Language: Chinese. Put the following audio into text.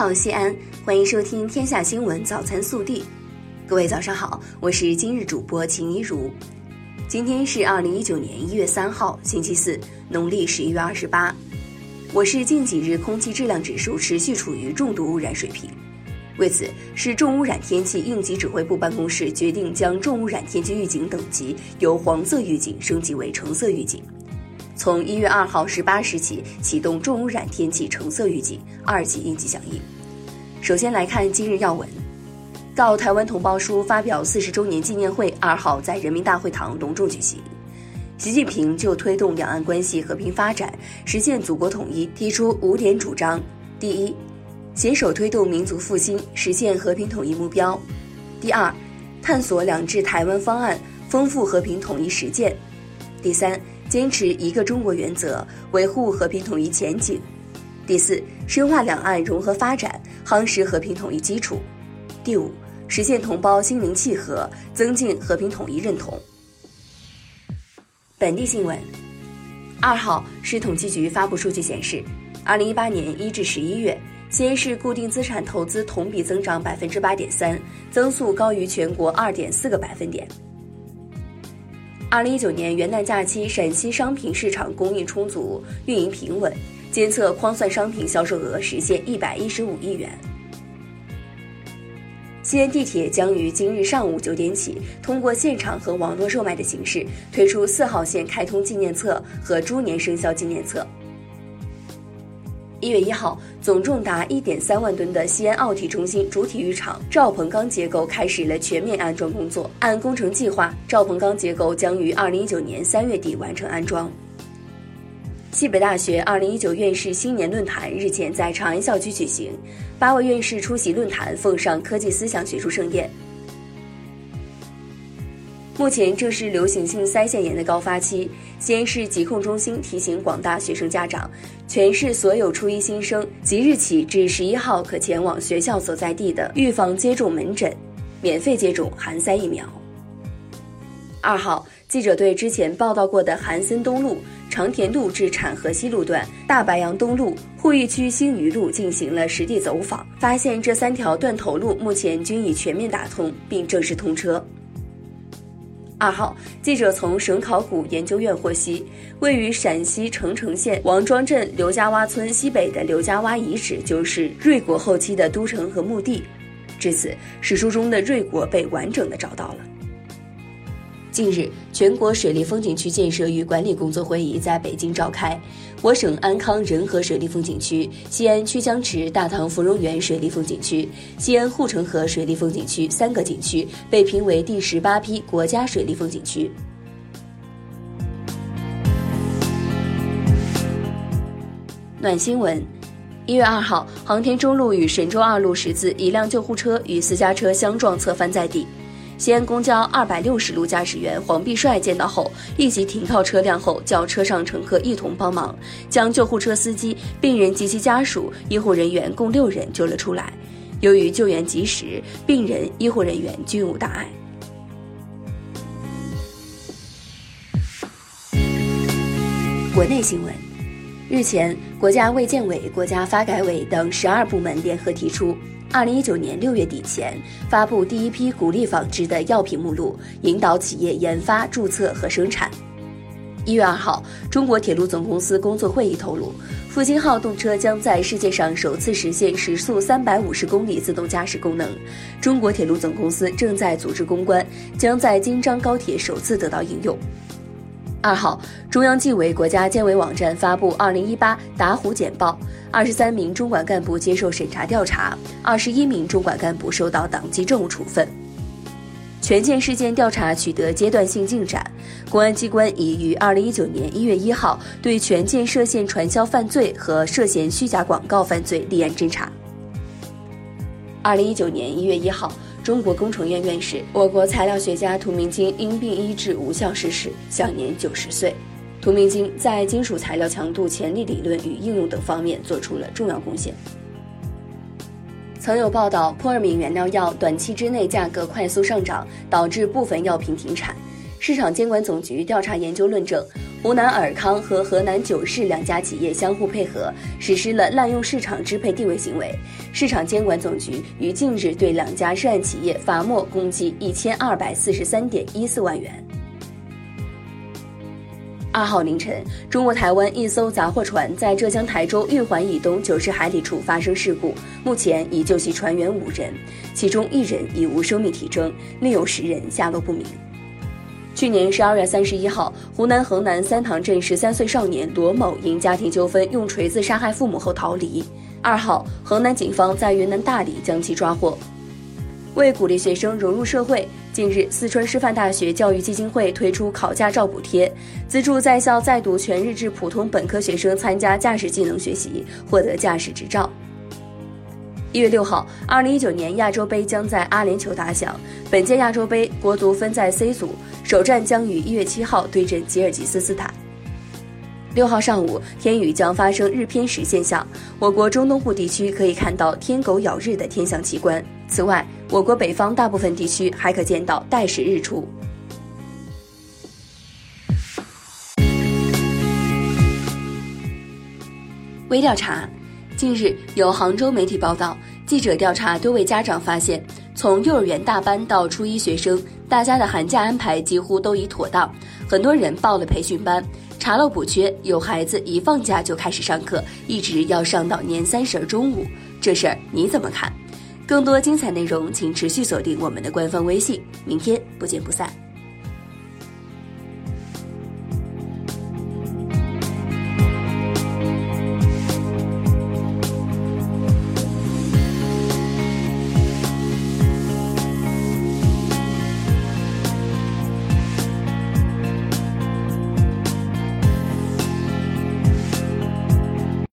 好，西安，欢迎收听《天下新闻早餐速递》。各位早上好，我是今日主播秦一如。今天是二零一九年一月三号，星期四，农历十一月二十八。我市近几日空气质量指数持续处于重度污染水平，为此，市重污染天气应急指挥部办公室决定将重污染天气预警等级由黄色预警升级为橙色预警。从一月二号十八时起启动重污染天气橙色预警二级应急响应。首先来看今日要闻，告台湾同胞书发表四十周年纪念会二号在人民大会堂隆重举行。习近平就推动两岸关系和平发展、实现祖国统一提出五点主张：第一，携手推动民族复兴，实现和平统一目标；第二，探索两制台湾方案，丰富和平统一实践；第三。坚持一个中国原则，维护和平统一前景。第四，深化两岸融合发展，夯实和平统一基础。第五，实现同胞心灵契合，增进和平统一认同。本地新闻，二号，市统计局发布数据显示，二零一八年一至十一月，西安市固定资产投资同比增长百分之八点三，增速高于全国二点四个百分点。二零一九年元旦假期，陕西商品市场供应充足，运营平稳，监测框算商品销售额实现一百一十五亿元。西安地铁将于今日上午九点起，通过现场和网络售卖的形式，推出四号线开通纪念册和猪年生肖纪念册。一月一号，总重达一点三万吨的西安奥体中心主体育场赵鹏钢结构开始了全面安装工作。按工程计划，赵鹏钢结构将于二零一九年三月底完成安装。西北大学二零一九院士新年论坛日前在长安校区举行，八位院士出席论坛，奉上科技思想学术盛宴。目前正是流行性腮腺炎的高发期，西安市疾控中心提醒广大学生家长，全市所有初一新生即日起至十一号可前往学校所在地的预防接种门诊，免费接种含腮疫苗。二号，记者对之前报道过的韩森东路、长田路至产河西路段、大白杨东路、鄠邑区新余路进行了实地走访，发现这三条断头路目前均已全面打通，并正式通车。二号，记者从省考古研究院获悉，位于陕西澄城县王庄镇刘家洼村西北的刘家洼遗址，就是瑞国后期的都城和墓地。至此，史书中的瑞国被完整的找到了。近日，全国水利风景区建设与管理工作会议在北京召开。我省安康仁和水利风景区、西安曲江池大唐芙蓉园水利风景区、西安护城河水利风景区三个景区被评为第十八批国家水利风景区。暖新闻：一月二号，航天中路与神舟二路十字，一辆救护车与私家车相撞，侧翻在地。西安公交二百六十路驾驶员黄必帅见到后，立即停靠车辆后，叫车上乘客一同帮忙，将救护车司机、病人及其家属、医护人员共六人救了出来。由于救援及时，病人、医护人员均无大碍。国内新闻，日前，国家卫健委、国家发改委等十二部门联合提出。二零一九年六月底前发布第一批鼓励仿制的药品目录，引导企业研发、注册和生产。一月二号，中国铁路总公司工作会议透露，复兴号动车将在世界上首次实现时速三百五十公里自动驾驶功能。中国铁路总公司正在组织攻关，将在京张高铁首次得到应用。二号，中央纪委国家监委网站发布二零一八打虎简报，二十三名中管干部接受审查调查，二十一名中管干部受到党纪政务处分。权健事件调查取得阶段性进展，公安机关已于二零一九年一月一号对权健涉嫌传销犯罪和涉嫌虚假广告犯罪立案侦查。二零一九年一月一号。中国工程院院士、我国材料学家涂明金因病医治无效逝世，享年九十岁。涂明金在金属材料强度潜力理论与应用等方面做出了重要贡献。曾有报道，扑尔敏原料药短期之内价格快速上涨，导致部分药品停产。市场监管总局调查研究论证，湖南尔康和河南九市两家企业相互配合，实施了滥用市场支配地位行为。市场监管总局于近日对两家涉案企业罚没共计一千二百四十三点一四万元。二号凌晨，中国台湾一艘杂货船在浙江台州玉环以东九十海里处发生事故，目前已救起船员五人，其中一人已无生命体征，另有十人下落不明。去年十二月三十一号，湖南衡南三塘镇十三岁少年罗某因家庭纠纷用锤子杀害父母后逃离。二号，衡南警方在云南大理将其抓获。为鼓励学生融入社会，近日，四川师范大学教育基金会推出考驾照补贴，资助在校在读全日制普通本科学生参加驾驶技能学习，获得驾驶执照。一月六号，二零一九年亚洲杯将在阿联酋打响。本届亚洲杯，国足分在 C 组，首战将于一月七号对阵吉尔吉斯斯坦。六号上午，天宇将发生日偏食现象，我国中东部地区可以看到天狗咬日的天象奇观。此外，我国北方大部分地区还可见到带时日出。微调查。近日，有杭州媒体报道，记者调查多位家长发现，从幼儿园大班到初一学生，大家的寒假安排几乎都已妥当。很多人报了培训班，查漏补缺，有孩子一放假就开始上课，一直要上到年三十中午。这事儿你怎么看？更多精彩内容，请持续锁定我们的官方微信。明天不见不散。